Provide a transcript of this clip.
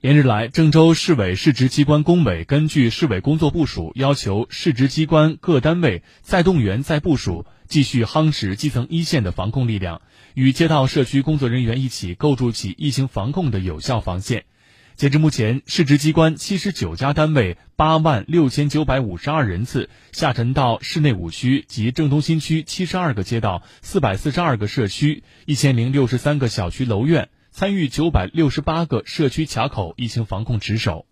连日来，郑州市委市直机关工委根据市委工作部署，要求市直机关各单位再动员、再部署，继续夯实基层一线的防控力量，与街道社区工作人员一起构筑起疫情防控的有效防线。截至目前，市直机关七十九家单位、八万六千九百五十二人次下沉到市内五区及郑东新区七十二个街道、四百四十二个社区、一千零六十三个小区楼院。参与九百六十八个社区卡口疫情防控值守。